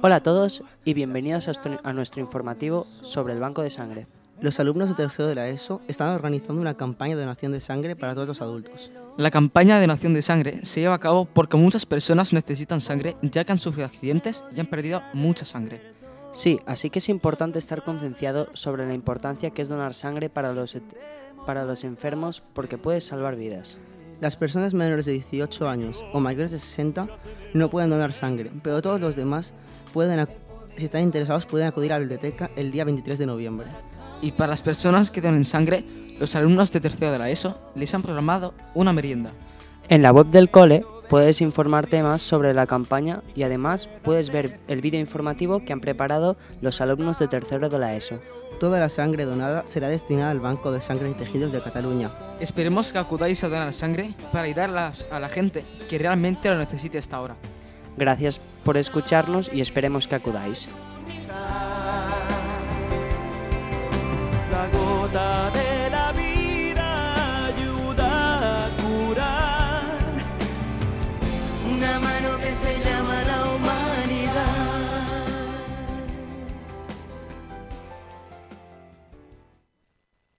Hola a todos y bienvenidos a, nuestro informativo sobre el banco de sangre. Los alumnos de tercero de la ESO están organizando una campaña de donación de sangre para todos los adultos. La campaña de donación de sangre se lleva a cabo porque muchas personas necesitan sangre ya que han sufrido accidentes y han perdido mucha sangre. Sí, así que es importante estar concienciado sobre la importancia que es donar sangre para los, para los enfermos porque puede salvar vidas. Las personas menores de 18 años o mayores de 60 no pueden donar sangre, pero todos los demás pueden, si están interesados, pueden acudir a la biblioteca el día 23 de noviembre. Y para las personas que donen sangre, los alumnos de tercero de la ESO les han programado una merienda. En la web del cole puedes informarte más sobre la campaña y además puedes ver el vídeo informativo que han preparado los alumnos de tercero de la ESO. Toda la sangre donada será destinada al Banco de Sangre y Tejidos de Cataluña. Esperemos que acudáis a donar sangre para ayudar a la, a la gente que realmente lo necesite hasta ahora. Gracias por escucharnos y esperemos que acudáis. Una mano que se llama